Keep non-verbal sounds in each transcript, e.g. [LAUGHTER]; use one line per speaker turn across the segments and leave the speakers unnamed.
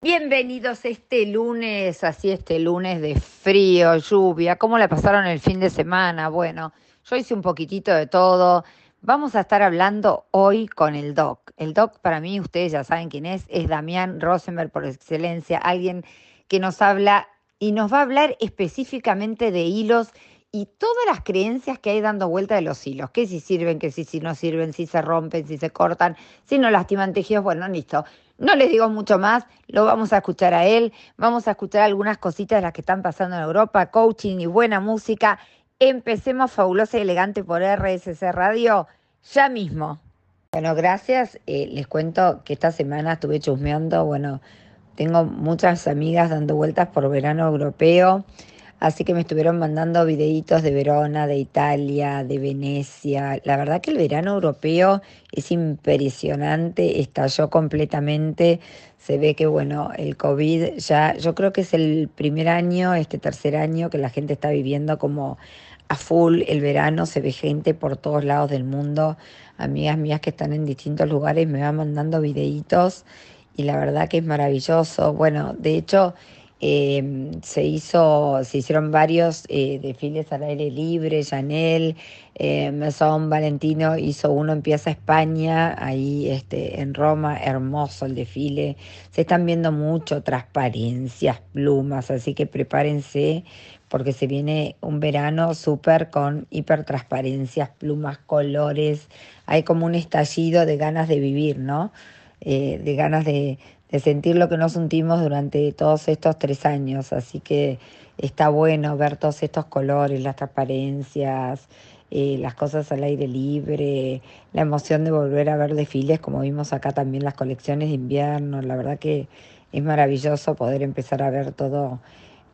Bienvenidos este lunes, así este lunes de frío, lluvia. ¿Cómo la pasaron el fin de semana? Bueno, yo hice un poquitito de todo. Vamos a estar hablando hoy con el doc. El doc, para mí, ustedes ya saben quién es, es Damián Rosenberg por excelencia, alguien que nos habla y nos va a hablar específicamente de hilos y todas las creencias que hay dando vuelta de los hilos, que si sirven, que si, si no sirven, si se rompen, si se cortan, si no lastiman tejidos, bueno, listo. No les digo mucho más, lo vamos a escuchar a él, vamos a escuchar algunas cositas de las que están pasando en Europa, coaching y buena música. Empecemos fabulosa y elegante por RSC Radio ya mismo. Bueno, gracias. Eh, les cuento que esta semana estuve chusmeando, bueno, tengo muchas amigas dando vueltas por verano europeo. Así que me estuvieron mandando videitos de Verona, de Italia, de Venecia. La verdad que el verano europeo es impresionante, estalló completamente. Se ve que, bueno, el COVID ya, yo creo que es el primer año, este tercer año, que la gente está viviendo como a full el verano. Se ve gente por todos lados del mundo. Amigas mías que están en distintos lugares me van mandando videitos y la verdad que es maravilloso. Bueno, de hecho eh, se hizo, se hicieron varios eh, desfiles al aire libre, Chanel, eh, Valentino hizo uno en Piazza España, ahí este, en Roma, hermoso el desfile. Se están viendo mucho transparencias, plumas, así que prepárense porque se viene un verano súper con hipertransparencias, plumas, colores. Hay como un estallido de ganas de vivir, ¿no? Eh, de ganas de, de sentir lo que nos sentimos durante todos estos tres años. Así que está bueno ver todos estos colores, las transparencias, eh, las cosas al aire libre, la emoción de volver a ver desfiles, como vimos acá también las colecciones de invierno. La verdad que es maravilloso poder empezar a ver todo,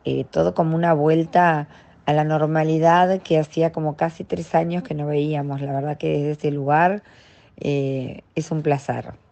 eh, todo como una vuelta a la normalidad que hacía como casi tres años que no veíamos. La verdad que desde ese lugar eh, es un placer.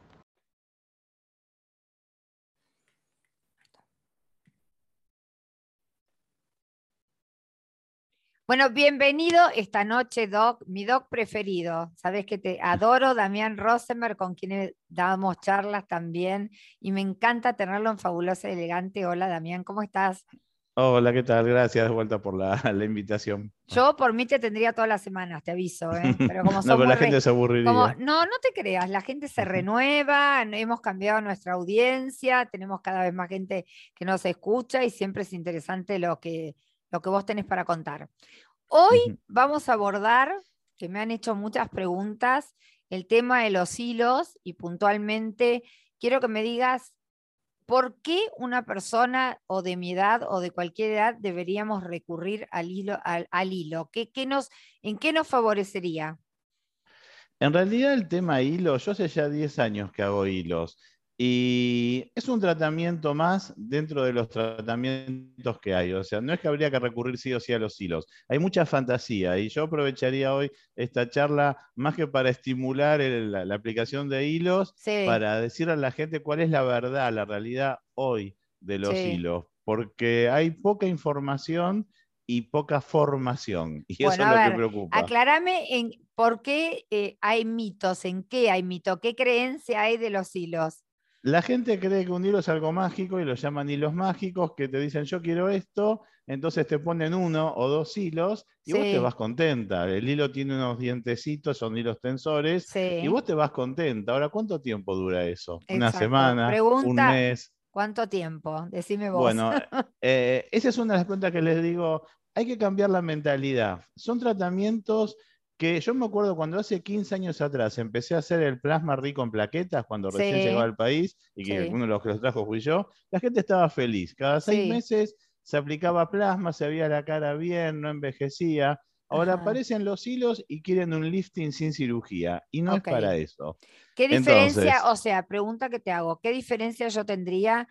Bueno, bienvenido esta noche, Doc, mi Doc preferido. Sabes que te adoro, Damián Rosenberg, con quien damos charlas también, y me encanta tenerlo en Fabulosa y Elegante. Hola, Damián, ¿cómo estás?
Hola, ¿qué tal? Gracias de vuelta por la, [LAUGHS] invitación.
Yo por mí te tendría todas las semanas, te aviso, ¿eh? [LAUGHS]
Pero como no, pero la gente se aburriría.
no, no te creas, la gente se [LAUGHS] renueva, hemos cambiado nuestra audiencia, tenemos cada vez más gente que nos escucha y siempre es interesante lo que lo que vos tenés para contar. Hoy vamos a abordar, que me han hecho muchas preguntas, el tema de los hilos y puntualmente quiero que me digas por qué una persona o de mi edad o de cualquier edad deberíamos recurrir al hilo. Al, hilo? ¿Qué, nos, ¿En qué nos favorecería?
En realidad el tema hilo, yo hace ya 10 años que hago hilos y es un tratamiento más dentro de los tratamientos que hay. O sea, no es que habría que recurrir sí o sí a los hilos. Hay mucha fantasía y yo aprovecharía hoy esta charla más que para estimular la, aplicación de hilos, para decirle a la gente cuál es la verdad, la realidad hoy de los hilos. Porque hay poca información y poca formación. Y eso es lo que preocupa.
Aclárame en por qué eh, hay mitos, en qué hay mito, qué creencia hay de los hilos.
La gente cree que un hilo es algo mágico y lo llaman hilos mágicos, que te dicen yo quiero esto, entonces te ponen uno o dos hilos y vos te vas contenta. El hilo tiene unos dientecitos, son hilos tensores, y vos te vas contenta. Ahora, ¿cuánto tiempo dura eso? ¿Una semana? ¿Un mes?
¿Cuánto tiempo? Decime vos.
Bueno, [LAUGHS] eh, esa es una de las preguntas que les digo. Hay que cambiar la mentalidad. Son tratamientos que yo me acuerdo cuando hace 15 años atrás empecé a hacer el plasma rico en plaquetas, cuando recién llegó al país, y que uno de los que los trajo fui yo, la gente estaba feliz. Cada seis meses se aplicaba plasma, se veía la cara bien, no envejecía. Ahora aparecen los hilos y quieren un lifting sin cirugía, y no es para eso.
¿Qué diferencia, o sea, pregunta que te hago, ¿qué diferencia yo tendría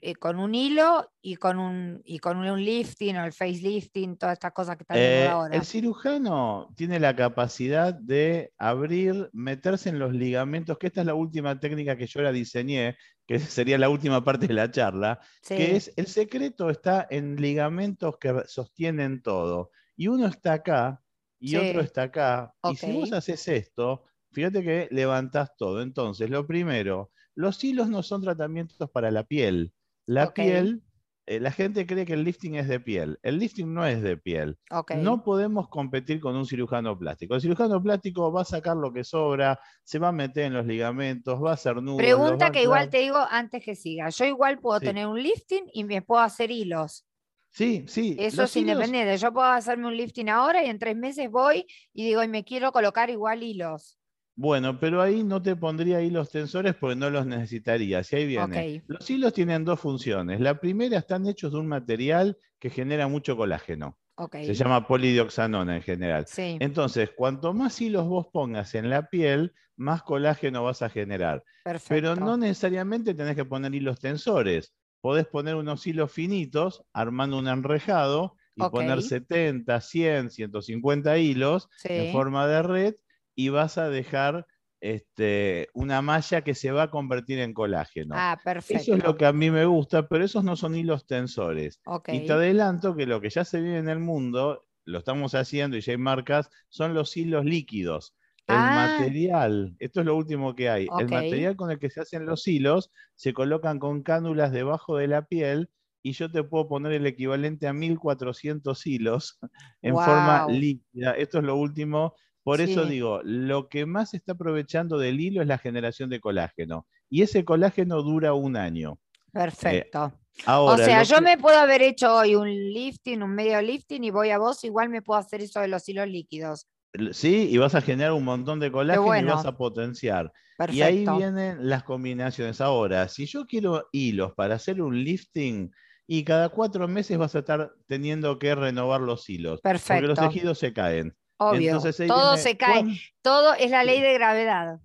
eh, con, un hilo y con un, y con un lifting o el facelifting, todas estas cosas que están
eh,
ahora.
El cirujano tiene la capacidad de abrir, meterse en los ligamentos, que esta es la última técnica que yo la diseñé, que sería la última parte de la charla, que es el secreto está en ligamentos que sostienen todo. Y uno está acá y otro está acá. Y si vos haces esto, fíjate que levantás todo. Entonces, lo primero, Los hilos no son tratamientos para la piel. La piel eh, la gente cree que el lifting es de piel. El lifting no es de piel. No podemos competir con un cirujano plástico. El cirujano plástico va a sacar lo que sobra, se va a meter en los ligamentos, va a hacer nudos.
Pregunta que igual te digo antes que siga. Yo igual puedo tener un lifting y me puedo hacer hilos.
Sí, sí.
Eso es independiente. Yo puedo hacerme un lifting ahora y en tres meses voy y digo, y me quiero colocar igual hilos.
Bueno, pero ahí no te pondría hilos tensores porque no los necesitarías. Y ahí viene. Los hilos tienen dos funciones. La primera, están hechos de un material que genera mucho colágeno. Se llama polidioxanona en general. Entonces, cuanto más hilos vos pongas en la piel, más colágeno vas a generar. Pero no necesariamente tenés que poner hilos tensores. Podés poner unos hilos finitos armando un enrejado y poner 70, 100, 150 hilos en forma de red y vas a dejar este, una malla que se va a convertir en colágeno.
Ah, perfecto.
Eso es lo que a mí me gusta, pero esos no son hilos tensores. Y te adelanto que lo que ya se vive en el mundo, lo estamos haciendo y ya hay marcas, son los hilos líquidos. El ah. material, esto es lo último que hay, el material con el que se hacen los hilos se colocan con cánulas debajo de la piel y yo te puedo poner el equivalente a 1400 hilos [LAUGHS] en forma líquida. Esto es lo último por eso digo, lo que más se está aprovechando del hilo es la generación de colágeno. Y ese colágeno dura un año.
Perfecto. Eh, o sea, yo me puedo haber hecho hoy un lifting, un medio lifting, y voy a vos, igual me puedo hacer eso de los hilos líquidos.
Sí, y vas a generar un montón de colágeno y vas a potenciar. Y ahí vienen las combinaciones. Ahora, si yo quiero hilos para hacer un lifting, y cada cuatro meses vas a estar teniendo que renovar los hilos. Perfecto. Porque los tejidos se caen.
Obvio, todo se cae, todo es la ley de gravedad.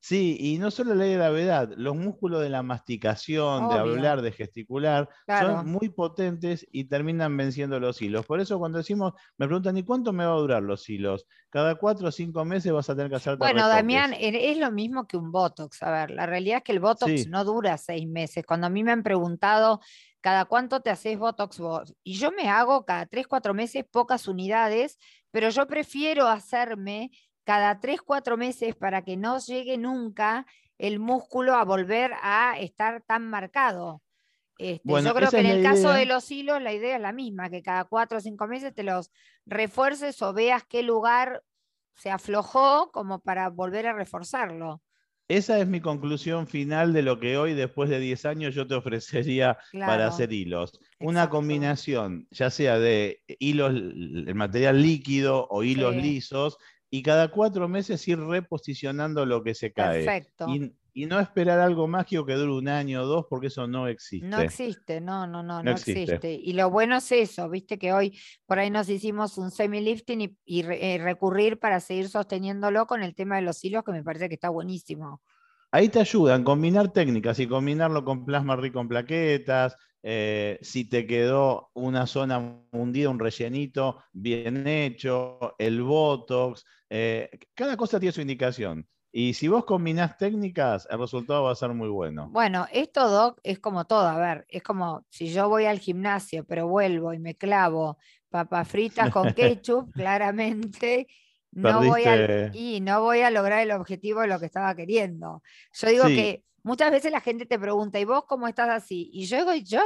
Sí, y no solo la ley de gravedad, los músculos de la masticación, de hablar, de gesticular, son muy potentes y terminan venciendo los hilos. Por eso cuando decimos, me preguntan, ¿y cuánto me va a durar los hilos? Cada cuatro o cinco meses vas a tener que hacer
Bueno, Damián, es lo mismo que un Botox. A ver, la realidad es que el Botox no dura seis meses. Cuando a mí me han preguntado, ¿cada cuánto te haces Botox vos? Y yo me hago cada tres, cuatro meses pocas unidades pero yo prefiero hacerme cada tres, cuatro meses para que no llegue nunca el músculo a volver a estar tan marcado. Este, yo creo que en el caso de los hilos la idea es la misma, que cada cuatro o cinco meses te los refuerces o veas qué lugar se aflojó como para volver a reforzarlo.
Esa es mi conclusión final de lo que hoy, después de 10 años, yo te ofrecería para hacer hilos. Una combinación, ya sea de hilos, el material líquido o hilos lisos, y cada cuatro meses ir reposicionando lo que se cae. Perfecto. Y, no esperar algo mágico que dure un año o dos, porque eso no existe.
No existe, no, no, no, no, existe. Y lo bueno es eso, viste que hoy por ahí nos hicimos un semi-lifting y, y eh, recurrir para seguir sosteniéndolo con el tema de los hilos, que me parece que está buenísimo.
Ahí te ayudan combinar técnicas y combinarlo con plasma rico en plaquetas, eh, si te quedó una zona hundida, un rellenito bien hecho, el Botox, eh, cada cosa tiene su indicación. Y si vos combinás técnicas, el resultado va a ser muy bueno.
Bueno, esto, Doc, es como todo. A ver, es como si yo voy al gimnasio, pero vuelvo y me clavo papas fritas con [LAUGHS] ketchup, claramente no voy a, y no voy a lograr el objetivo de lo que estaba queriendo. Yo digo que muchas veces la gente te pregunta, ¿y vos cómo estás así? Y yo digo, yo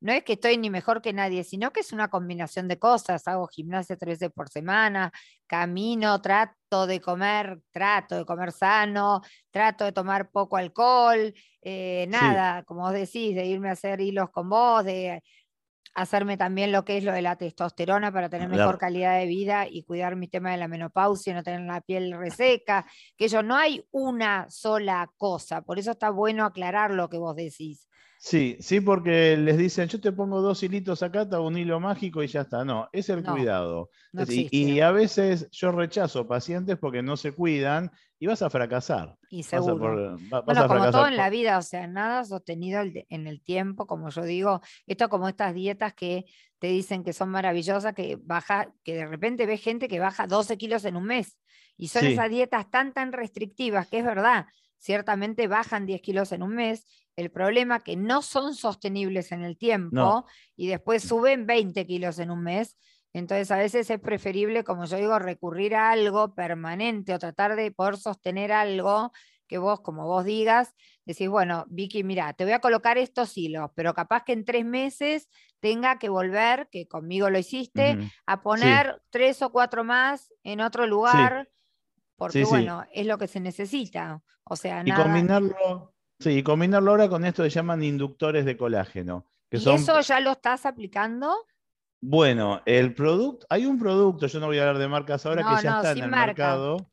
no es que estoy ni mejor que nadie, sino que es una combinación de cosas. Hago gimnasia tres veces por semana, camino, trato de comer, trato de comer sano, trato de tomar poco alcohol, eh, nada, como vos decís, de irme a hacer hilos con vos, de hacerme también lo que es lo de la testosterona para tener mejor calidad de vida y cuidar mi tema de la menopausia, no tener la piel reseca, que yo no hay una sola cosa, por eso está bueno aclarar lo que vos decís.
Sí, sí, porque les dicen, yo te pongo dos hilitos acá, te hago un hilo mágico y ya está. No, es el cuidado. y, a veces yo rechazo pacientes porque no se cuidan y vas a fracasar.
Y seguro. bueno, como todo en la vida, o sea, nada sostenido en el tiempo, como yo digo, esto como estas dietas que te dicen que son maravillosas, que baja, que de repente ves gente que baja 12 kilos en un mes. Y son esas dietas tan, tan restrictivas, que es verdad, ciertamente bajan 10 kilos en un mes el problema que no son sostenibles en el tiempo y después suben 20 kilos en un mes. Entonces a veces es preferible, como yo digo, recurrir a algo permanente o tratar de poder sostener algo que vos, como vos digas, decís, bueno, Vicky, mira, te voy a colocar estos hilos, pero capaz que en tres meses tenga que volver, que conmigo lo hiciste, a poner tres o cuatro más en otro lugar, porque bueno, es lo que se necesita. O sea,
y combinarlo, sí, y combinarlo ahora con esto que llaman inductores de colágeno.
Que ¿Y eso ya lo estás aplicando?
Bueno, el producto, hay un producto, yo no voy a hablar de marcas ahora, que ya está en el mercado,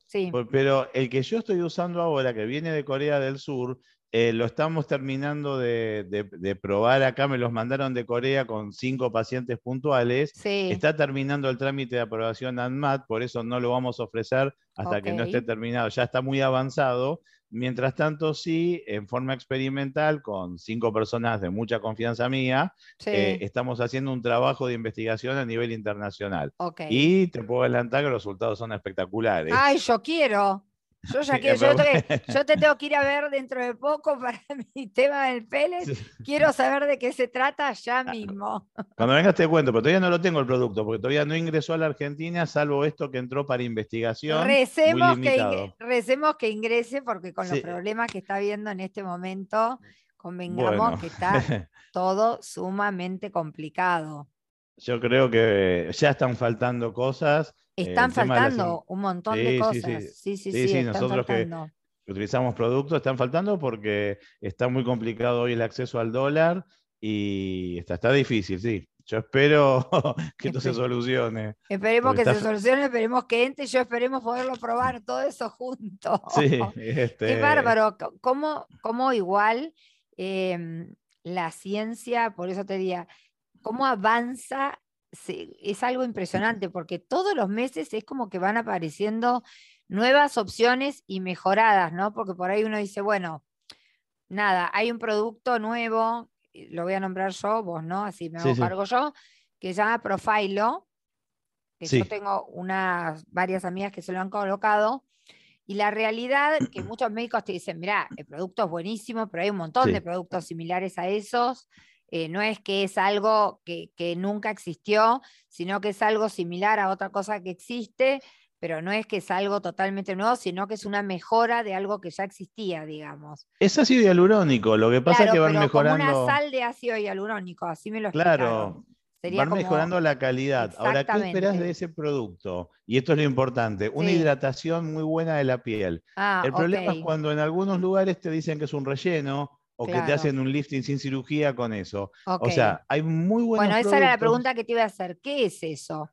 pero el que yo estoy usando ahora, que viene de Corea del Sur, eh, lo estamos terminando de, probar acá, me los mandaron de Corea con cinco pacientes puntuales. Está terminando el trámite de aprobación ANMAT, por eso no lo vamos a ofrecer hasta que no esté terminado. Ya está muy avanzado, Mientras tanto, sí, en forma experimental, con cinco personas de mucha confianza mía, eh, estamos haciendo un trabajo de investigación a nivel internacional. Y te puedo adelantar que los resultados son espectaculares.
¡Ay, yo quiero! Yo ya quiero, yo, te, tengo que ir a ver dentro de poco para [LAUGHS] mi tema del Pérez. Quiero saber de qué se trata ya ah, mismo.
Cuando vengas te cuento, pero todavía no lo tengo el producto, porque todavía no ingresó a la Argentina, salvo esto que entró para investigación.
Recemos, que, recemos que ingrese, porque con los problemas que está viendo en este momento, convengamos que está [LAUGHS] todo sumamente complicado.
Yo creo que ya están faltando cosas
están faltando un montón de cosas. Sí, sí, sí. sí,
nosotros que utilizamos productos están faltando porque está muy complicado hoy el acceso al dólar y está, está difícil, sí. Yo espero [LAUGHS] que esto se solucione.
Esperemos que se solucione, esperemos que entre, yo esperemos poderlo probar todo eso juntos. [LAUGHS] Sí, [LAUGHS] este... Qué bárbaro, cómo, cómo igual em, la ciencia, por eso te diría, cómo avanza es algo impresionante porque todos los meses es como que van apareciendo nuevas opciones y mejoradas, ¿no? Porque por ahí uno dice, bueno, nada, hay un producto nuevo, lo voy a nombrar yo, vos, ¿no? Así me hago cargo yo, que se llama Profilo, que yo tengo unas varias amigas que se lo han colocado. Y la realidad que [CLEARS THROAT] muchos médicos te dicen, mira, el producto es buenísimo, pero hay un montón de productos similares a esos. Eh, no es que es algo que, nunca existió, sino que es algo similar a otra cosa que existe, pero no es que es algo totalmente nuevo, sino que es una mejora de algo que ya existía, digamos.
Es ácido hialurónico, lo que pasa es que van mejorando.
Como una sal de ácido hialurónico, así me lo
Claro. van mejorando la calidad. Ahora, ¿qué esperas de ese producto? Y esto es lo importante, una hidratación muy buena de la piel. Ah, El problema es cuando en algunos lugares te dicen que es un relleno, o que te hacen un lifting sin cirugía con eso. O sea, hay muy buenos
Bueno, esa era la pregunta que te iba a hacer. ¿Qué es eso?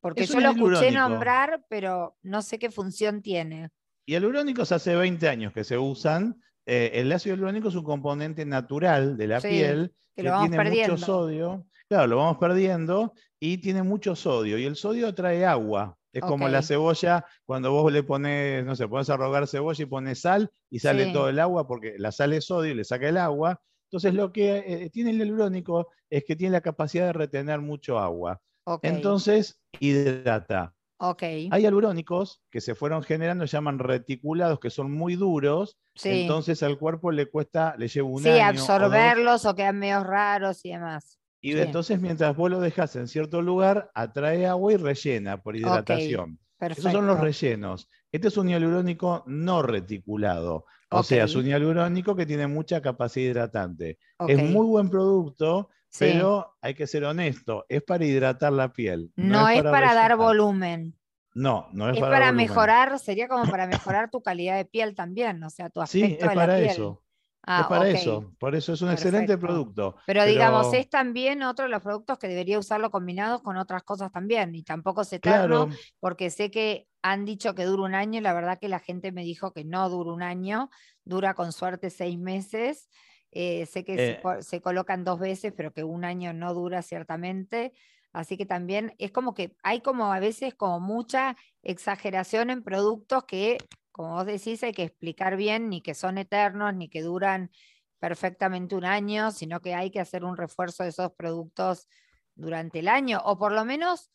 Porque yo lo escuché nombrar, pero no sé qué función tiene.
Y hialurónicos hace 20 años que se usan. Eh, el ácido hialurónico es un componente natural de la piel que, tiene mucho sodio. Claro, lo vamos perdiendo y tiene mucho sodio. Y el sodio trae agua. Es como la cebolla, cuando vos le pones, no sé, pones a rogar cebolla y pones sal y sale todo el agua porque la sal es sodio y le saca el agua. Entonces lo que eh, tiene el hialurónico es que tiene la capacidad de retener mucho agua. Entonces hidrata.
Okay.
Hay hialurónicos que se fueron generando, se llaman reticulados, que son muy duros. Entonces al cuerpo le cuesta, le lleva un año.
Sí, absorberlos o, o quedan medio raros y demás.
Y entonces mientras vos lo dejas en cierto lugar, atrae agua y rellena por hidratación. Esos son los rellenos. Este es un hialurónico no reticulado. O sea, es un hialurónico que tiene mucha capacidad hidratante. Es muy buen producto, pero hay que ser honesto, es para hidratar la piel.
No, es, para, dar volumen.
No, no es,
es para, mejorar, sería como para mejorar tu calidad de piel también, o sea, tu aspecto
sí, es para eso. Ah, es para eso, por eso es un excelente producto.
Pero, digamos, es también otro de los productos que debería usarlo combinados con otras cosas también, y tampoco se eterno, porque sé que han dicho que dura un año, y la verdad que la gente me dijo que no dura un año, dura con suerte seis meses. Eh, sé que se, eh. se, colocan dos veces, pero que un año no dura ciertamente. Así que también es como que hay como a veces como mucha exageración en productos que como vos decís, hay que explicar bien ni que son eternos, ni que duran perfectamente un año, sino que hay que hacer un refuerzo de esos productos durante el año, o por lo menos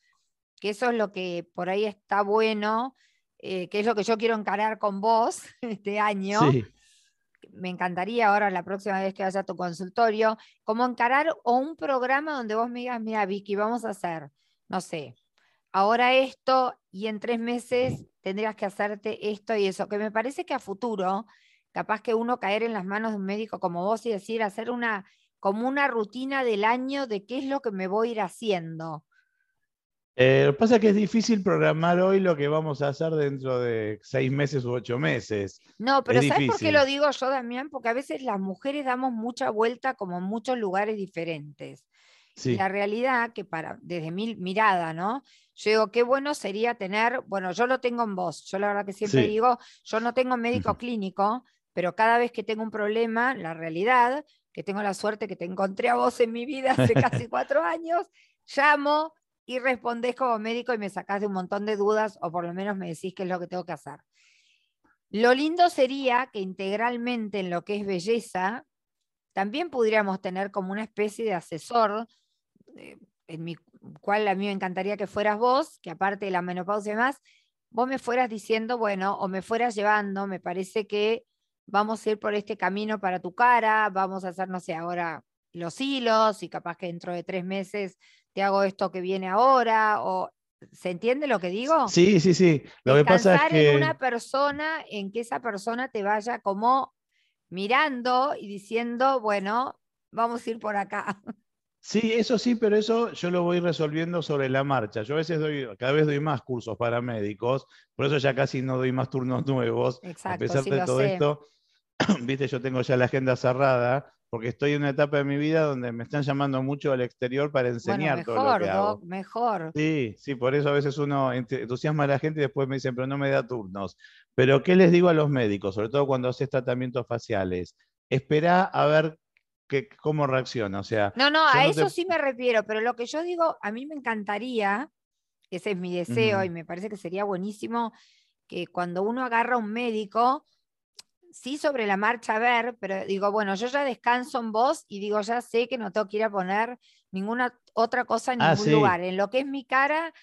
que eso es lo que por ahí está bueno, eh, que es lo que yo quiero encarar con vos [LAUGHS] este año. Me encantaría ahora, la próxima vez que vaya a tu consultorio, como encarar o un programa donde vos me digas, mira, Vicky, vamos a hacer, no sé, ahora esto y en tres meses tendrías que hacerte esto y eso, que me parece que a futuro capaz que uno caer en las manos de un médico como vos y decir, hacer una, como una rutina del año de qué es lo que me voy a ir haciendo.
Eh, lo que pasa es que es difícil programar hoy lo que vamos a hacer dentro de seis meses u ocho meses.
No, pero ¿sabes por qué lo digo yo, Damián? Porque a veces las mujeres damos mucha vuelta como en muchos lugares diferentes. La realidad que para, desde mi mirada, ¿no? Yo digo, qué bueno sería tener, bueno, yo lo tengo en voz, yo la verdad que siempre digo, yo no tengo médico clínico, pero cada vez que tengo un problema, la realidad, que tengo la suerte que te encontré a vos en mi vida hace casi [LAUGHS] cuatro años, llamo y respondés como médico y me sacás de un montón de dudas o por lo menos me decís qué es lo que tengo que hacer. Lo lindo sería que integralmente en lo que es belleza, también pudiéramos tener como una especie de asesor eh, en mi cual a mí me encantaría que fueras vos, que aparte de la menopausia y demás, vos me fueras diciendo, bueno, o me fueras llevando, me parece que vamos a ir por este camino para tu cara, vamos a hacer, no sé, ahora los hilos y capaz que dentro de tres meses te hago esto que viene ahora, o ¿se entiende lo que digo?
Sí, sí, sí. Lo que pasa es que...
en una persona, en que esa persona te vaya como mirando y diciendo, bueno, vamos a ir por acá. [LAUGHS]
Sí, eso sí, pero eso yo lo voy resolviendo sobre la marcha. Yo a veces doy, cada vez doy más cursos para médicos, por eso ya casi no doy más turnos [LAUGHS] nuevos.
Exacto,
a pesar de todo esto, [CLEARS THROAT] viste, yo tengo ya la agenda cerrada, porque estoy en una etapa de mi vida donde me están llamando mucho al exterior para enseñar
mejor,
todo lo que hago.
mejor.
Sí, sí, por eso a veces uno entusiasma a la gente y después me dicen, pero no me da turnos. Pero ¿qué les digo a los médicos, sobre todo cuando haces tratamientos faciales? Espera a ver cómo reacciona. O sea,
no, no, a eso sí me refiero, pero lo que yo digo, a mí me encantaría, ese es mi deseo y me parece que sería buenísimo que cuando uno agarra a un médico, sí sobre la marcha a ver, pero digo, bueno, yo ya descanso en vos y digo, ya sé que no tengo que ir a poner ninguna otra cosa en ah, ningún lugar. En lo que es mi cara,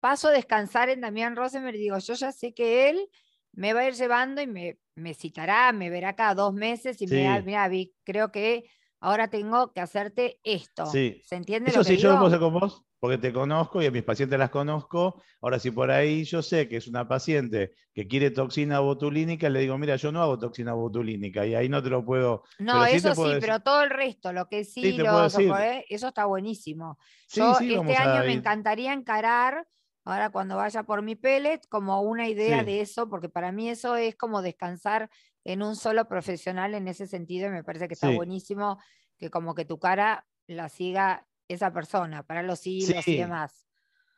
paso a descansar en Damián Rosenberg y digo, yo ya sé que él me va a ir llevando y me, me citará, me verá cada dos meses y me dirá, mira, creo que ahora tengo que hacerte esto. ¿Se entiende?
Eso
lo que
sí, yo lo puedo hacer con vos, porque te conozco y a mis pacientes las conozco. Ahora, si por ahí yo sé que es una paciente que quiere toxina botulínica, le digo, mira, yo no hago toxina botulínica y ahí no te lo puedo.
No, eso sí, pero todo el resto, lo que sí, lo, eso está buenísimo. yo este año me encantaría encarar. Ahora cuando vaya por mi pellet, como una idea de eso, porque para mí eso es como descansar en un solo profesional en ese sentido y me parece que está buenísimo que como que tu cara la siga esa persona para los hilos y demás.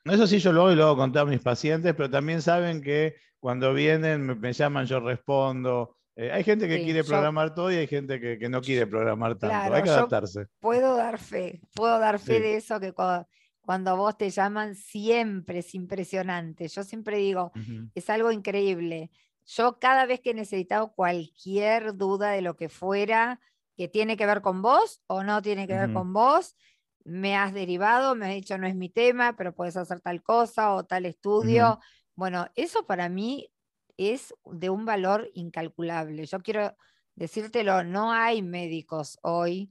Eso sí, yo lo hago y lo hago con todos mis pacientes, pero también saben que cuando vienen me, llaman, yo respondo. Eh, hay gente que quiere programar todo y hay gente que, no quiere programar tanto. hay que adaptarse.
Puedo dar fe, puedo dar fe de eso que cuando, cuando, vos te llaman siempre es impresionante. Yo siempre digo, es algo increíble. Yo cada vez que he necesitado cualquier duda de lo que fuera que tiene que ver con vos o no tiene que ver con vos, me has derivado, me has dicho no es mi tema, pero puedes hacer tal cosa o tal estudio. Bueno, eso para mí es de un valor incalculable. Yo quiero decírtelo, no hay médicos hoy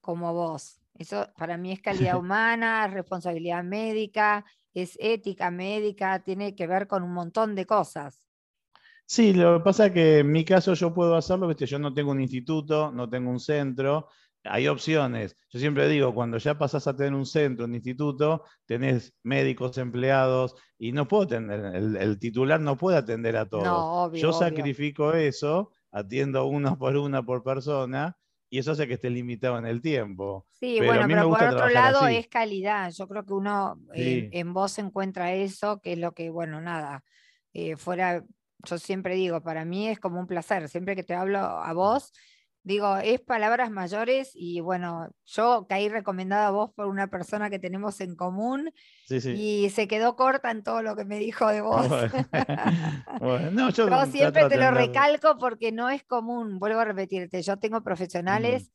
como vos. Eso para mí es calidad [LAUGHS] humana, responsabilidad médica, es ética médica, tiene que ver con un montón de cosas.
Sí, lo que pasa es que en mi caso yo puedo hacerlo, ¿viste? yo no tengo un instituto, no tengo un centro, hay opciones. Yo siempre digo, cuando ya pasás a tener un centro, un instituto, tenés médicos, empleados, y no puedo tener, el, titular no puede atender a todos. yo sacrifico eso, atiendo uno [LAUGHS] por una por persona, y eso hace que esté limitado en el tiempo.
Sí, bueno, pero por otro lado es calidad. Yo creo que uno en, vos encuentra eso, que es lo que, bueno, nada, eh, fuera yo siempre digo, para mí es como un placer, siempre que te hablo a vos, digo, es palabras mayores y bueno, yo caí recomendada a vos por una persona que tenemos en común y se quedó corta en todo lo que me dijo de vos. [LAUGHS] no, yo, siempre te lo recalco porque no es común, vuelvo a repetirte, yo tengo profesionales.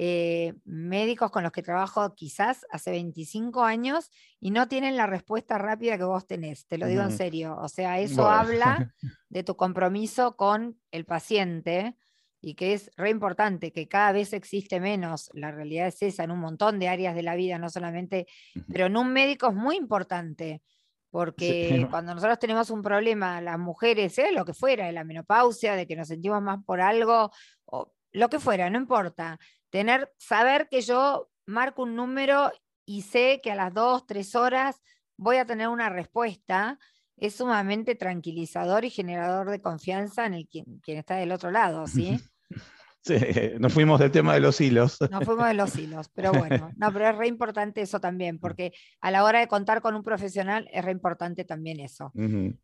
Eh, médicos con los que trabajo quizás hace 25 años y no tienen la respuesta rápida que vos tenés, te lo digo en serio. O sea, eso habla [LAUGHS] de tu compromiso con el paciente y que es re importante, que cada vez existe menos, la realidad es esa, en un montón de áreas de la vida, no solamente, pero en un médico es muy importante porque [LAUGHS] cuando nosotros tenemos un problema, las mujeres, sea lo que fuera, de la menopausia, de que nos sentimos más por algo, o lo que fuera, no importa, tener, saber que yo marco un número y sé que a las dos, tres horas voy a tener una respuesta, es sumamente tranquilizador y generador de confianza en el quien, quien está del otro lado, ¿sí? [LAUGHS]
Sí, nos fuimos del tema de los hilos.
Nos fuimos de los hilos, pero bueno, no, pero es re importante eso también, porque a la hora de contar con un profesional es re importante también eso.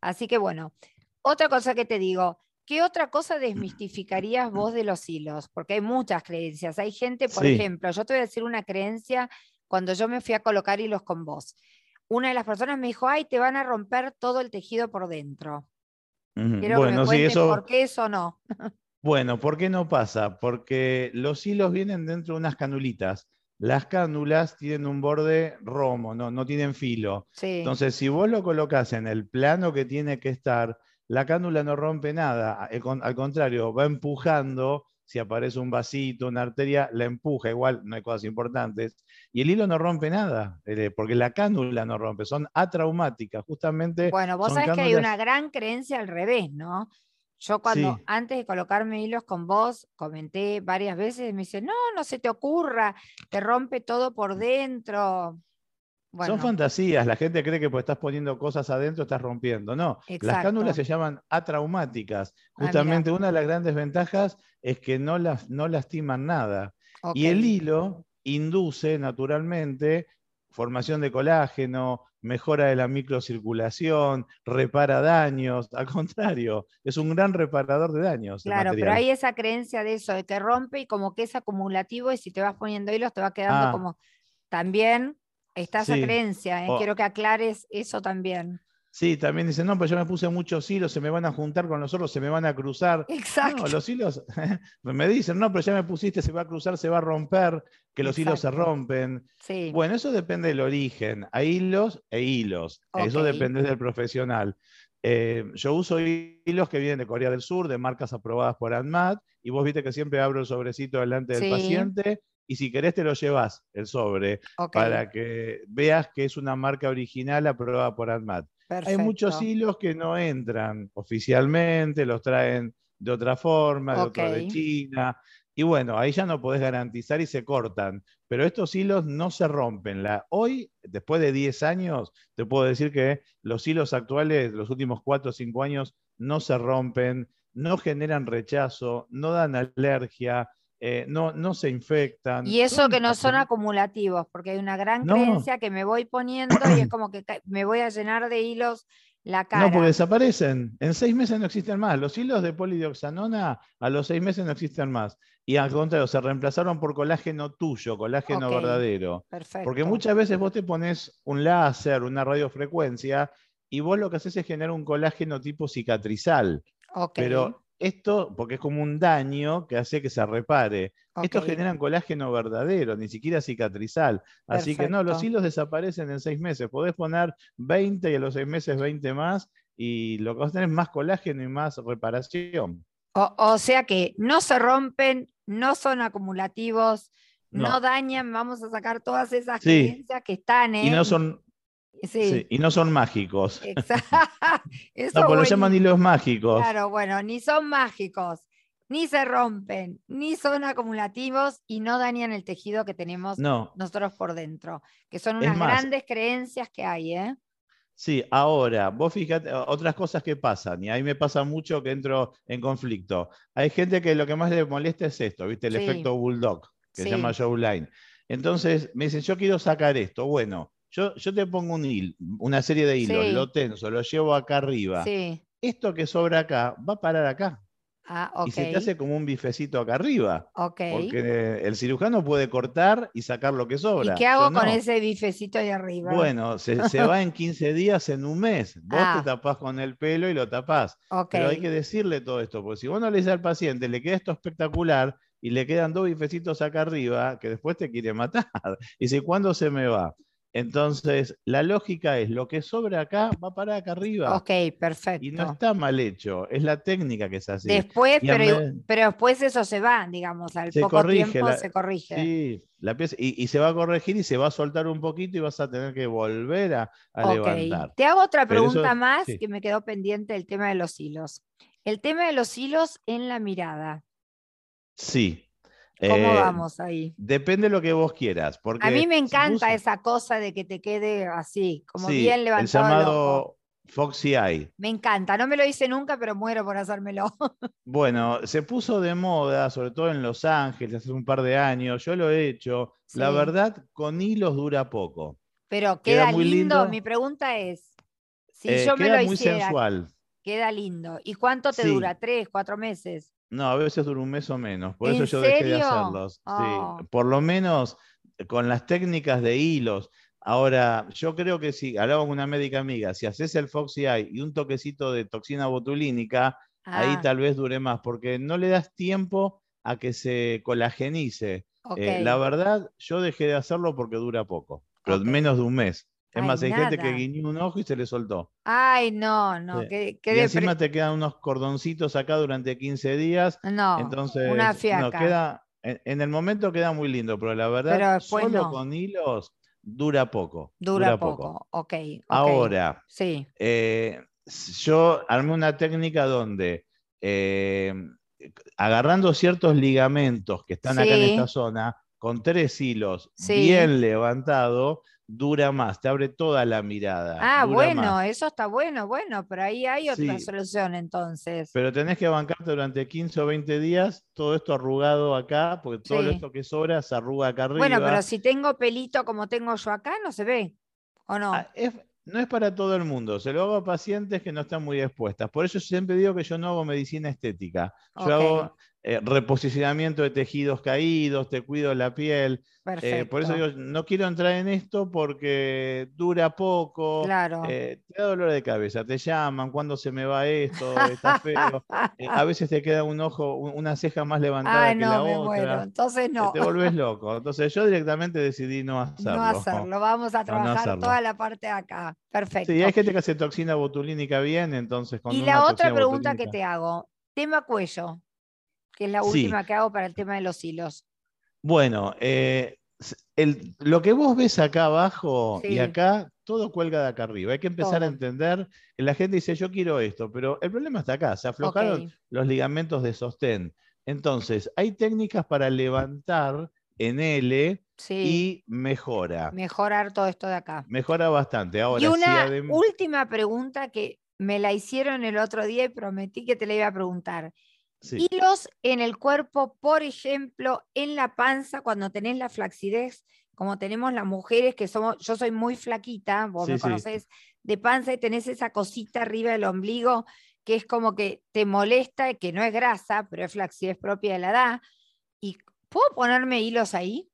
Así que bueno, otra cosa que te digo, ¿qué otra cosa desmistificarías vos de los hilos? Porque hay muchas creencias. Hay gente, por ejemplo, yo te voy a decir una creencia cuando yo me fui a colocar hilos con vos. Una de las personas me dijo, ay, te van a romper todo el tejido por dentro. Quiero bueno, que me sí, por qué eso no. [LAUGHS]
Bueno, ¿por qué no pasa? Porque los hilos vienen dentro de unas canulitas. Las cánulas tienen un borde romo, no, no tienen filo. Entonces, si vos lo colocas en el plano que tiene que estar, la cánula no rompe nada. Al contrario, va empujando. Si aparece un vasito, una arteria, la empuja. Igual no hay cosas importantes. Y el hilo no rompe nada, eh, porque la cánula no rompe. Son atraumáticas, justamente.
Bueno, vos sabés que hay una gran creencia al revés, ¿no? Yo cuando antes de colocarme hilos con vos, comenté varias veces, me dice, no, no se te ocurra, te rompe todo por dentro.
Son fantasías, la gente cree que pues estás poniendo cosas adentro estás rompiendo. No, las cánulas se llaman atraumáticas. Ah, Justamente una de las grandes ventajas es que no, las, no lastiman nada. Y el hilo induce naturalmente formación de colágeno, mejora de la microcirculación, repara daños, al contrario, es un gran reparador de daños.
Claro, pero hay esa creencia de eso, de que rompe y como que es acumulativo y si te vas poniendo hilos te va quedando ah. como... También está esa creencia, ¿eh? quiero que aclares eso también.
Sí, también dicen, no, pero yo me puse muchos hilos, se me van a juntar con los otros, se me van a cruzar.
Exacto.
No, los hilos, [LAUGHS] me dicen, no, pero ya me pusiste, se va a cruzar, se va a romper, que los hilos se rompen. Sí. Bueno, eso depende del origen. Hay hilos e hilos. Eso depende del profesional. Eh, yo uso hilos que vienen de Corea del Sur, de marcas aprobadas por ANMAT, y vos viste que siempre abro el sobrecito delante del paciente y si querés te lo llevas el sobre para que veas que es una marca original aprobada por ANMAT. Hay muchos hilos que no entran oficialmente, los traen de otra forma, de otra de China. Y bueno, ahí ya no podés garantizar y se cortan. Pero estos hilos no se rompen. La, hoy, después de 10 años, te puedo decir que los hilos actuales, los últimos 4 o 5 años, no se rompen, no generan rechazo, no dan alergia, eh, no, no se infectan.
Y eso que no son acumulativos, porque hay una gran creencia que me voy poniendo y es como que me voy a llenar de hilos la cara.
No, porque desaparecen. En seis meses no existen más. Los hilos de polidioxanona a los seis meses no existen más. Y al contrario, se reemplazaron por colágeno tuyo, colágeno verdadero. Perfecto. Porque muchas veces vos te pones un láser, una radiofrecuencia, y vos lo que haces es generar un colágeno tipo cicatrizal. Pero esto, porque es como un daño que hace que se repare. Esto Estos generan colágeno verdadero, ni siquiera cicatrizal. Así que no, los hilos desaparecen en seis meses. Podés poner 20 y a los seis meses 20 más y lo que vas a tener es más colágeno y más reparación.
O, sea que no se rompen, no son acumulativos, no, dañan, vamos a sacar todas esas creencias que están en...
Y no son, y no son mágicos. Exacto. [LAUGHS] [LAUGHS] no, pues lo llaman hilos mágicos.
Claro, bueno, ni son mágicos, ni se rompen, ni son acumulativos y no dañan el tejido que tenemos nosotros por dentro, que son unas grandes creencias que hay, ¿eh?
Sí, ahora, vos fíjate, otras cosas que pasan, y ahí me pasa mucho que entro en conflicto. Hay gente que lo que más le molesta es esto, ¿viste? El efecto bulldog, que se llama Joe Line. Entonces me dicen, yo quiero sacar esto. Bueno, yo, te pongo un hilo, una serie de hilos, lo tenso, lo llevo acá arriba. Esto que sobra acá va a parar acá. Ah, Y se te hace como un bifecito acá arriba. Porque el cirujano puede cortar y sacar lo que sobra.
¿Y qué hago con ese bifecito ahí arriba?
Bueno, se, va en 15 días, en un mes. Vos te ah. tapás con el pelo y lo tapás. Pero hay que decirle todo esto, porque si vos no le dices al paciente, le queda esto espectacular y le quedan dos bifecitos acá arriba, que después te quiere matar. Y [LAUGHS] dice, ¿cuándo se me va? Entonces, la lógica es, lo que sobra acá va para acá arriba.
Ok, perfecto.
Y no está mal hecho, es la técnica que es así.
Después, pero, después eso se va, digamos, al
Se
poco
corrige,
tiempo
la-
se corrige.
Sí, la pieza, y, y se va a corregir y se va a soltar un poquito y vas a tener que volver a, a
Ok.
levantar.
Te hago otra
eso-
pregunta más
sí.
que me quedó pendiente del tema de los hilos. El tema de los hilos en la mirada.
Sí.
¿Cómo
Eh,
vamos ahí?
Depende de lo que vos quieras. Porque
A mí me encanta
vos-
esa cosa de que te quede así, como
sí,
bien
el
levantado el ojo.
llamado Foxy Eye.
Me encanta. No me lo hice nunca, pero muero por hacérmelo. [LAUGHS]
Bueno, se puso de moda, sobre todo en Los Ángeles, hace un par de años. Yo lo he hecho. La verdad, con hilos dura poco.
Pero
Queda
queda
muy
lindo.
lindo.
Mi pregunta es, si
Eh,
yo me
queda
lo
muy
hiciera,
sensual.
queda lindo. ¿Y cuánto te
Sí.
dura? ¿Tres, cuatro meses?
No, a veces dura un mes o menos. Por
¿En
eso yo dejé de
serio?
hacerlos.
Oh.
Sí, por lo menos con las técnicas de hilos. Ahora, yo creo que si, hablaba con una médica amiga, si haces el Foxy Eye y un toquecito de toxina botulínica, ahí
Ah,
tal vez dure más, porque no le das tiempo a que se colagenice. Eh, la verdad, yo dejé de hacerlo porque dura poco, pero menos de un mes. Es
Ay,
más, hay gente que guiñó un ojo y se le soltó.
Ay, no, no.
Sí.
qué
Y encima te quedan unos cordoncitos acá durante 15 días.
No,
Entonces,
una
no,
fiaca.
queda, en, en el momento queda muy lindo, pero la verdad,
Pero
solo
no.
con hilos dura poco.
Dura, poco. Ok, ok.
Ahora,
Sí,
eh, yo armé una técnica donde eh, agarrando ciertos ligamentos que están acá en esta zona, con tres hilos
Sí.
bien levantado, dura más, te abre toda la mirada.
Ah, bueno,
más.
eso está bueno, bueno, pero ahí hay otra
Sí.
solución entonces.
Pero tenés que bancarte durante 15 o 20 días todo esto arrugado acá, porque todo
Sí.
esto que sobra se arruga acá arriba.
Bueno, pero si tengo pelito como tengo yo acá, no se ve. ¿O no?
Ah, es- no es para todo el mundo, se lo hago a pacientes que no están muy expuestas. Por eso siempre digo que yo no hago medicina estética. Yo hago eh, reposicionamiento de tejidos caídos, te cuido la piel. Eh, por eso digo, no quiero entrar en esto porque dura poco,
Claro.
eh, te da dolor de cabeza, te llaman, ¿cuándo se me va esto? Está feo. [LAUGHS] A veces te queda un ojo, un- una ceja más levantada
Ay,
que
no,
la
me
otra.
muero. Entonces no.
Te volvés loco. Entonces yo directamente decidí no hacerlo.
No hacerlo, vamos a
no
trabajar toda la parte de acá. Perfecto.
Sí, hay gente que hace toxina botulínica bien, entonces con
y la otra pregunta que te hago, tema cuello, que es la
Sí.
última que hago para el tema de los hilos.
Bueno, eh, el- lo que vos ves acá abajo
Sí.
y acá, todo cuelga de acá arriba. Hay que empezar
Todo.
a entender que la gente dice, yo quiero esto, pero el problema está acá, se aflojaron los ligamentos de sostén. Entonces, hay técnicas para levantar en L
sí,
y mejora.
mejorar todo esto de acá.
Mejora bastante. Ahora,
y
si
una
adem-
última pregunta que me la hicieron el otro día y prometí que te la iba a preguntar.
Sí.
Hilos en el cuerpo, por ejemplo, en la panza, cuando tenés la flacidez, como tenemos las mujeres que somos, yo soy muy flaquita, vos
Sí,
me
sí.
conocés, de panza y tenés esa cosita arriba del ombligo que es como que te molesta, que no es grasa, pero es flacidez propia de la edad. ¿Y puedo ponerme hilos ahí?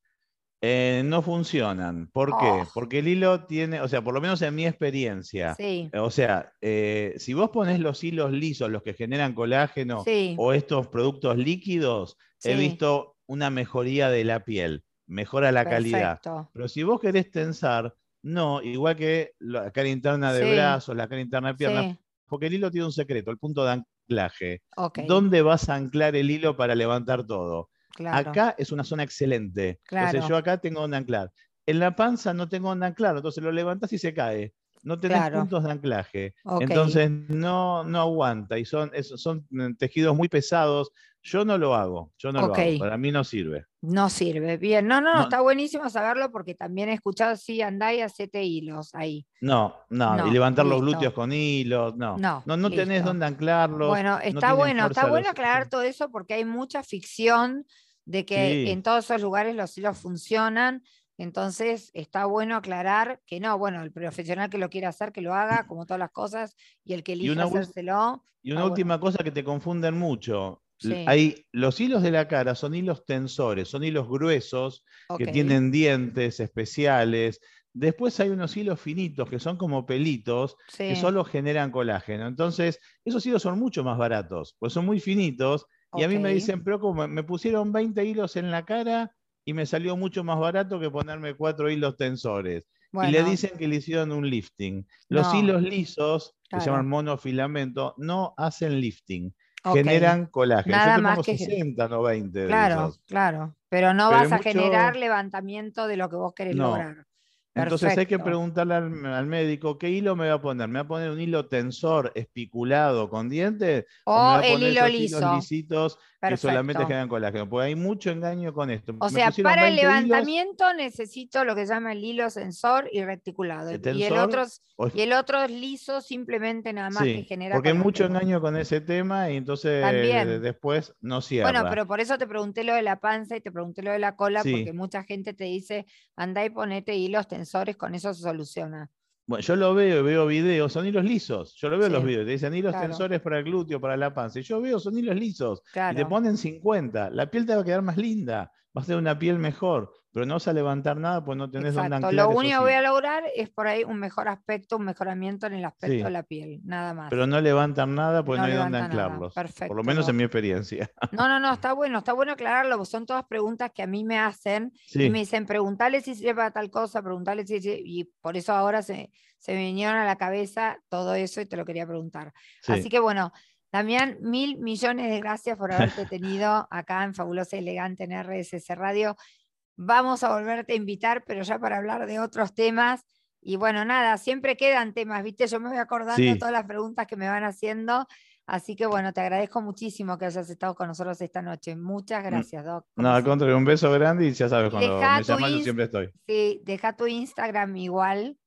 Eh, no funcionan. ¿Por qué?
Oh.
Porque el hilo tiene, o sea, por lo menos en mi experiencia,
Sí,
o sea, eh, si vos pones los hilos lisos, los que generan colágeno,
sí,
o estos productos líquidos, he visto una mejoría de la piel, mejora la calidad.
perfecto.
Pero si vos querés tensar, no, igual que la cara interna de brazos, la cara interna de piernas, porque el hilo tiene un secreto, el punto de anclaje. ¿Dónde vas a anclar el hilo para levantar todo?
Claro.
Acá es una zona excelente. Entonces yo acá tengo donde anclar. En la panza no tengo donde anclar, entonces lo levantas y se cae. No tenés
Claro.
puntos de anclaje. Entonces no, no aguanta y son, es- son mm, tejidos muy pesados. Yo no lo hago, yo no lo hago. Para mí no sirve.
No sirve. Bien, no, no, no, está buenísimo saberlo porque también he escuchado, sí, andá y hacete hilos ahí.
No, no,
No,
y levantar los glúteos con hilos, no.
No,
no, no tenés dónde anclarlos.
Bueno,
no
está bueno, está bueno
los-
aclarar todo eso porque hay mucha ficción de que
Sí.
en todos esos lugares los hilos funcionan. Entonces, está bueno aclarar que no, bueno, el profesional que lo quiera hacer, que lo haga, como todas las cosas, y el que elija
una ul-
hacérselo.
Y una
bueno.
última cosa que te confunden mucho.
Sí.
Hay, los hilos de la cara son hilos tensores, son hilos gruesos que tienen dientes especiales. Después hay unos hilos finitos que son como pelitos que solo generan colágeno. Entonces, esos hilos son mucho más baratos, pues son muy finitos. Y a mí me dicen, pero como me pusieron 20 hilos en la cara y me salió mucho más barato que ponerme cuatro hilos tensores. y le dicen que le hicieron un lifting. Los hilos lisos, que se llaman monofilamento, no hacen lifting. Generan colágeno.
Nada Yo más que 60, no 20. Claro, claro. Pero no vas a generar levantamiento de lo que vos querés lograr.
Entonces hay que preguntarle al, médico qué hilo me va a poner. ¿Me va a poner un hilo tensor espiculado con dientes?
O, el hilo liso.
lisitos que solamente generan colágeno. Porque hay mucho engaño con esto.
O sea, para el levantamiento necesito lo que se llama el hilo sensor y reticulado. y, el otro, y el otro es liso, simplemente nada más que genera.
Porque hay mucho engaño con ese tema y entonces después no cierra.
Bueno, pero por eso te pregunté lo de la panza y te pregunté lo de la cola, porque mucha gente te dice, anda y ponete hilos tensores con eso se soluciona.
Bueno, yo lo veo, veo videos, son hilos lisos. Yo lo veo en los videos, te dicen hilos tensores para el glúteo, para la panza. Y yo veo, son hilos lisos. Y te ponen 50. La piel te va a quedar más linda, va a ser una piel mejor pero no vas a levantar nada pues no tenés
dónde anclar. Lo único que voy a lograr es por ahí un mejor aspecto, un mejoramiento en el aspecto de la piel, nada más.
Pero no levantan nada pues no, hay dónde anclarlos. Perfecto. Por lo menos en mi experiencia. [LAUGHS]
No, no, no, está bueno, está bueno aclararlo, son todas preguntas que a mí me hacen y me dicen, preguntarle si sirve para tal cosa, preguntarle si y por eso ahora se, se me vinieron a la cabeza todo eso y te lo quería preguntar. Así que bueno, Damián, mil millones de gracias por haberte tenido acá en Fabulosa Elegante en RSS Radio. Vamos a volverte a invitar, pero ya para hablar de otros temas. Y bueno, nada, siempre quedan temas, ¿viste? Yo me voy acordando de todas las preguntas que me van haciendo. Así que bueno, te agradezco muchísimo que hayas estado con nosotros esta noche. Muchas mm, gracias, Doc.
No, al contrario, un beso grande y ya sabes, cuando me llamas yo siempre estoy.
Sí, deja tu Instagram igual.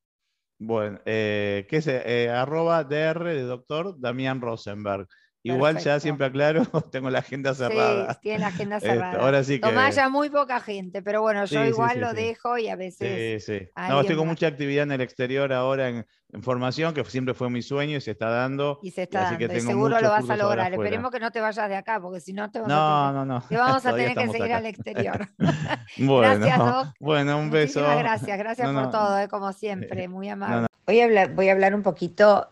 Bueno, eh, ¿qué es? Eh, arroba DR de doctor Damián Rosenberg. Igual ya siempre aclaro, [LAUGHS] tengo la agenda cerrada.
Sí, tiene la agenda este, cerrada.
ahora sí que.
Tomás ya muy poca gente, pero bueno, yo igual lo dejo y a veces.
Sí, sí. No, estoy con mucha actividad en el exterior ahora en, formación, que siempre fue mi sueño y se está dando.
Y se está dando, que seguro lo vas a lograr. Esperemos que no te vayas de acá, porque si no te,
vamos a tener, no, no.
te vamos [LAUGHS] a tener que seguir al exterior. [LAUGHS]
bueno, gracias, Doc. Bueno, un beso.
Muchísimas gracias, gracias por todo, eh, como siempre, muy amable. Hablar, voy a hablar un poquito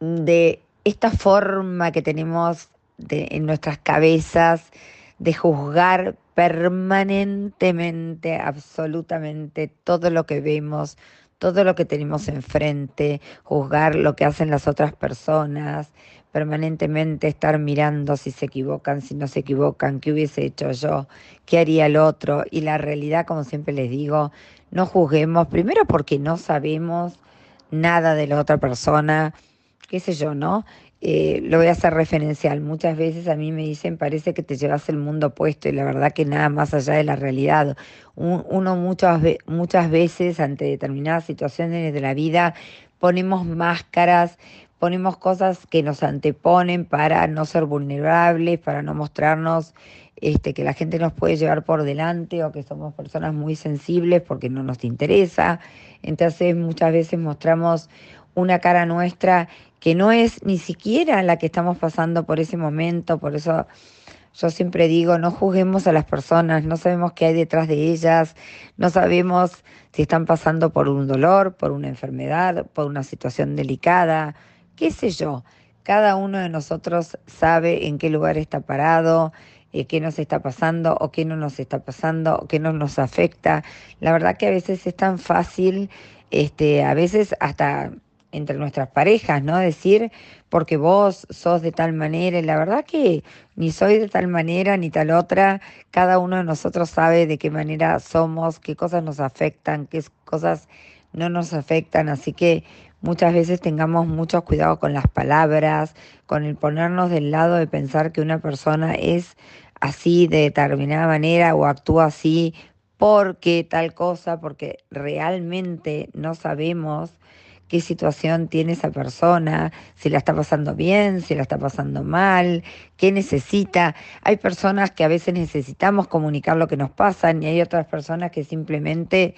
de esta forma que tenemos en nuestras cabezas de juzgar permanentemente, absolutamente todo lo que vemos, todo lo que tenemos enfrente, juzgar lo que hacen las otras personas, permanentemente estar mirando si se equivocan, si no se equivocan, qué hubiese hecho yo, qué haría el otro. Y la realidad, como siempre les digo, no juzguemos, primero porque no sabemos nada de la otra persona, qué sé yo, ¿no? Eh, lo voy a hacer referencial. Muchas veces a mí me dicen, parece que te llevas el mundo puesto y la verdad que nada más allá de la realidad. uno muchas, muchas veces ante determinadas situaciones de la vida ponemos máscaras, ponemos cosas que nos anteponen para no ser vulnerables, para no mostrarnos este, que la gente nos puede llevar por delante o que somos personas muy sensibles porque no nos interesa. Entonces muchas veces mostramos una cara nuestra que no es ni siquiera la que estamos pasando por ese momento, por eso yo siempre digo, no juzguemos a las personas, no sabemos qué hay detrás de ellas, no sabemos si están pasando por un dolor, por una enfermedad, por una situación delicada, qué sé yo. Cada uno de nosotros sabe en qué lugar está parado, eh, qué nos está pasando o qué no nos está pasando o qué no nos afecta. La verdad que a veces es tan fácil, este, a veces hasta entre nuestras parejas, ¿no? Decir, porque vos sos de tal manera, y la verdad que ni soy de tal manera ni tal otra, cada uno de nosotros sabe de qué manera somos, qué cosas nos afectan, qué cosas no nos afectan, así que muchas veces tengamos mucho cuidado con las palabras, con el ponernos del lado de pensar que una persona es así de determinada manera o actúa así porque tal cosa, porque realmente no sabemos qué situación tiene esa persona, si la está pasando bien, si la está pasando mal, qué necesita. Hay personas que a veces necesitamos comunicar lo que nos pasa y hay otras personas que simplemente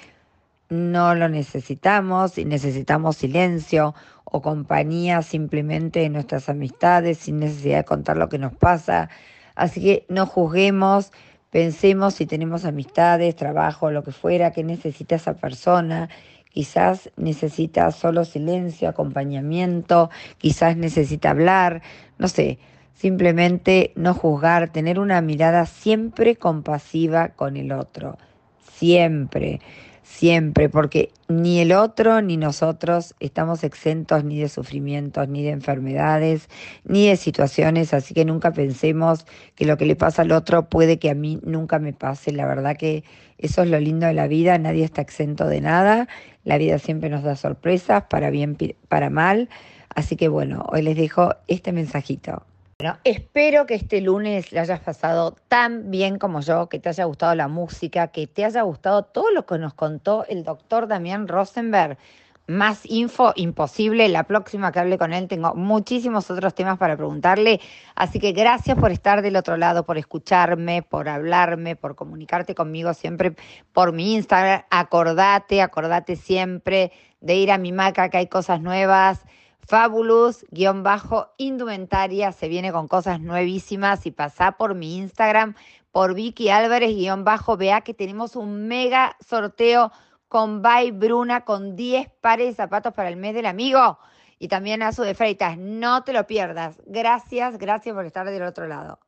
no lo necesitamos y necesitamos silencio o compañía simplemente de nuestras amistades sin necesidad de contar lo que nos pasa. Así que no juzguemos, pensemos si tenemos amistades, trabajo, lo que fuera, qué necesita esa persona quizás necesita solo silencio, acompañamiento, quizás necesita hablar, no sé, simplemente no juzgar, tener una mirada siempre compasiva con el otro, siempre. Siempre, porque ni el otro ni nosotros estamos exentos ni de sufrimientos, ni de enfermedades, ni de situaciones, así que nunca pensemos que lo que le pasa al otro puede que a mí nunca me pase. La verdad que eso es lo lindo de la vida, nadie está exento de nada, la vida siempre nos da sorpresas, para bien, para mal, así que bueno, hoy les dejo este mensajito. Bueno, espero que este lunes le hayas pasado tan bien como yo, que te haya gustado la música, que te haya gustado todo lo que nos contó el doctor Damián Rosenberg. Más info imposible. La próxima que hable con él tengo muchísimos otros temas para preguntarle. Así que gracias por estar del otro lado, por escucharme, por hablarme, por comunicarte conmigo siempre por mi Instagram. Acordate, acordate siempre de ir a mi maca que hay cosas nuevas Fabulous, guion bajo, indumentaria, se viene con cosas nuevísimas y pasa por mi Instagram, por Vicky Álvarez, vea que tenemos un mega sorteo con By Bruna con 10 pares de zapatos para el mes del amigo y también a su de Freitas. No te lo pierdas. Gracias, gracias por estar del otro lado.